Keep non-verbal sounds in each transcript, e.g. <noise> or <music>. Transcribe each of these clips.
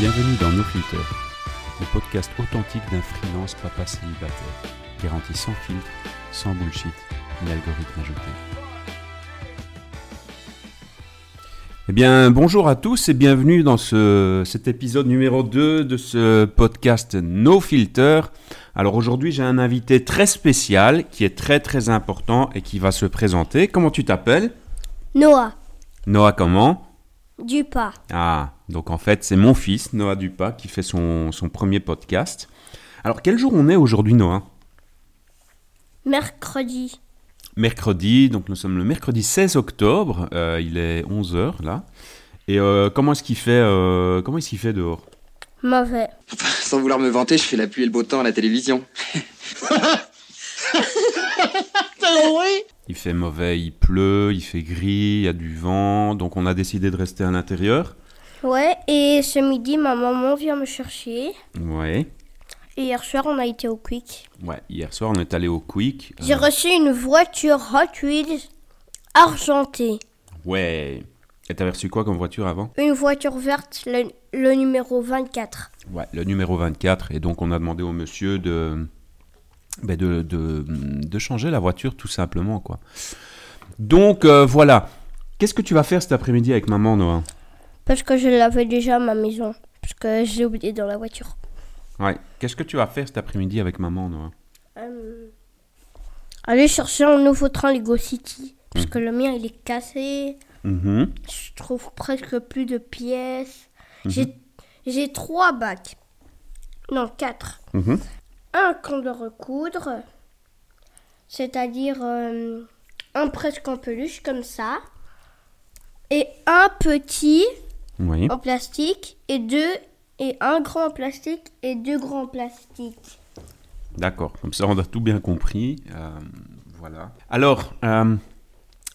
dans No Filter, le podcast authentique d'un freelance papa célibataire, garanti sans filtre, sans bullshit, ni algorithme ajouté. Eh bien, bonjour à tous et bienvenue dans ce, cet épisode numéro 2 de ce podcast No Filter. Alors aujourd'hui, j'ai un invité très spécial qui est très très important et qui va se présenter. Comment tu t'appelles? Noah Noah comment? Dupas. Ah, donc en fait, c'est mon fils, Noah Dupas, qui fait son, son premier podcast. Alors, quel jour on est aujourd'hui, Noah? Mercredi. Mercredi, donc nous sommes le mercredi 16 octobre, euh, il est 11h là. Et euh, comment est-ce qu'il fait, euh, comment est-ce qu'il fait dehors? Mauvais. Sans vouloir me vanter, je fais la pluie et le beau temps à la télévision. Il fait mauvais, il pleut, il fait gris, il y a du vent, donc on a décidé de rester à l'intérieur. Ouais, et ce midi, ma maman vient me chercher. Ouais. Et hier soir, on a été au Quick. Ouais, hier soir on est allé au Quick. J'ai Euh, reçu une voiture Hot Wheels argentée. ouais. Et t'avais reçu quoi comme voiture avant? Une voiture verte, le, le numéro 24. Ouais, le numéro 24. Et donc, on a demandé au monsieur de, ben, de, de, de changer la voiture, tout simplement, quoi. Donc, euh, voilà. Qu'est-ce que tu vas faire cet après-midi avec maman, Noah? Parce que je l'avais déjà à ma maison. Parce que je l'ai oublié dans la voiture. Ouais. Qu'est-ce que tu vas faire cet après-midi avec maman, Noah Euh, aller chercher un nouveau train Lego City. Parce que le mien, il est cassé. Mhm. Je trouve presque plus de pièces. J'ai- J'ai trois bacs. Non, quatre. Mhm. Un qu'on de recoudre. C'est-à-dire euh, un presque en peluche comme ça. Et un petit Oui. en plastique. Et deux. Et un grand en plastique et deux grands en plastique. D'accord. Comme ça, on a tout bien compris. Euh, voilà. Alors, euh,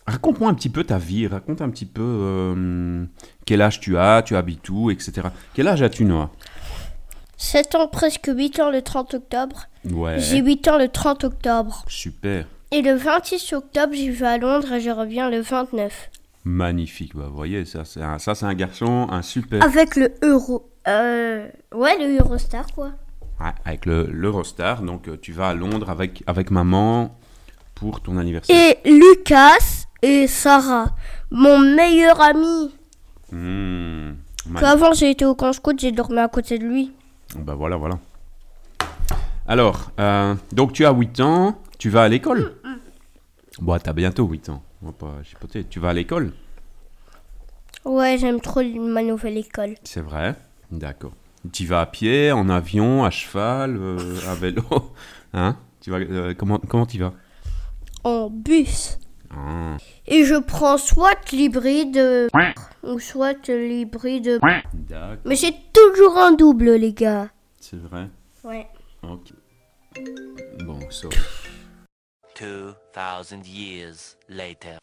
raconte-moi un petit peu ta vie. Raconte un petit peu euh, quel âge tu as, tu habites où, etc. Quel âge as-tu, Noah? 7 ans, presque 8 ans le 30 octobre. Ouais. J'ai 8 ans le 30 octobre. Super. Et le 26 octobre, j'y vais à Londres et je reviens le 29. Magnifique, bah, vous voyez, ça c'est un, ça, c'est un garçon, un super... Avec le euro. Euh, ouais, le Eurostar, quoi. Ouais, avec le l'Eurostar, donc euh, tu vas à Londres avec, avec maman pour ton anniversaire. Et Lucas et Sarah, mon meilleur ami. Mmh. Qu'avant, j'ai été au camp scout, j'ai dormi à côté de lui. Bah voilà, voilà. Alors, euh, donc tu as 8 ans, tu vas à l'école Bon, t'as bientôt 8 ans, on va pas chipoter. Tu vas à l'école? Ouais, j'aime trop ma nouvelle école. C'est vrai, d'accord. Tu vas à pied, en avion, à cheval, euh, à vélo? <laughs> Hein? Tu vas, euh, Comment comment tu vas? En bus. Ah, Et je prends soit l'hybride euh, ou soit l'hybride. D'accord, Mais c'est toujours un double, les gars. c'est vrai? Ouais. Ok. Bon, ça. 2000 years later.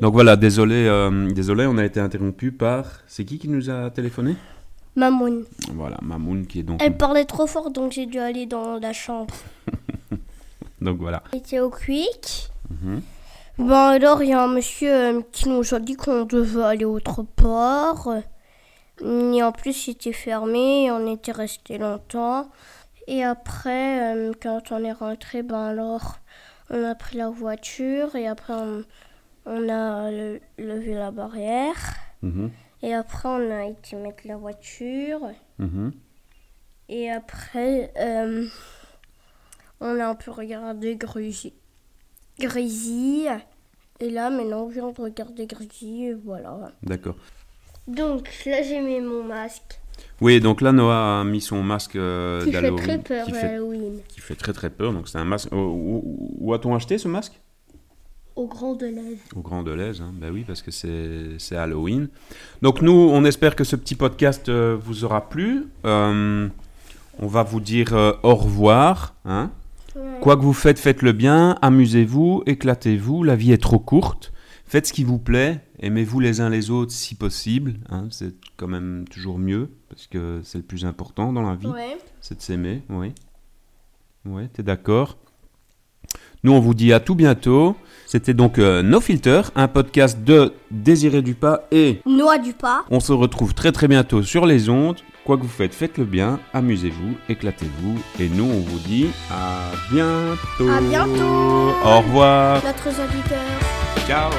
Donc voilà, désolé, euh, désolé, on a été interrompu par. C'est qui qui nous a téléphoné? Mamoun. Voilà, Mamoun qui est donc. Elle parlait trop fort, donc j'ai dû aller dans la chambre. <laughs> Donc voilà. J'étais au Quick. Mhm. Bon, alors, il y a un monsieur euh, qui nous a dit qu'on devait aller autre part. Et en plus, c'était fermé, on était resté longtemps. Et après, euh, quand on est rentré, ben alors, on a pris la voiture et après, on, on a le- levé la barrière. Mhm, Et après, on a été mettre la voiture. mhm. Et après, euh, on a un peu regardé Grisi. Grisi. Et là, maintenant, on vient de regarder Grisi. Et voilà. D'accord. Donc, là, j'ai mis mon masque. Oui, donc là, Noah a mis son masque euh, Qui fait très peur, Qui fait, Halloween. qui fait très très peur. Donc c'est un masque. Où, où- où a-t-on acheté ce masque? Au Grand Deleuze. Au Grand Deleuze, hein. ben oui, parce que c'est c'est Halloween. Donc nous, on espère que ce petit podcast euh, vous aura plu. Euh, on va vous dire euh, au revoir. Hein. Quoi que vous faites, faites-le bien. Amusez-vous, éclatez-vous. La vie est trop courte. Faites ce qui vous plaît. Aimez-vous les uns les autres si possible. hein. C'est quand même toujours mieux, parce que c'est le plus important dans la vie. Ouais. C'est de s'aimer, oui. Ouais, t'es d'accord Nous, on vous dit à tout bientôt. C'était donc euh, No Filter, un podcast de Désiré Dupas et Noix du pas. on se retrouve très très bientôt sur les ondes. Quoi que vous faites, faites le bien, amusez-vous, éclatez-vous. Et nous, on vous dit à bientôt. À bientôt. Au revoir. Notre auditeur. Ciao.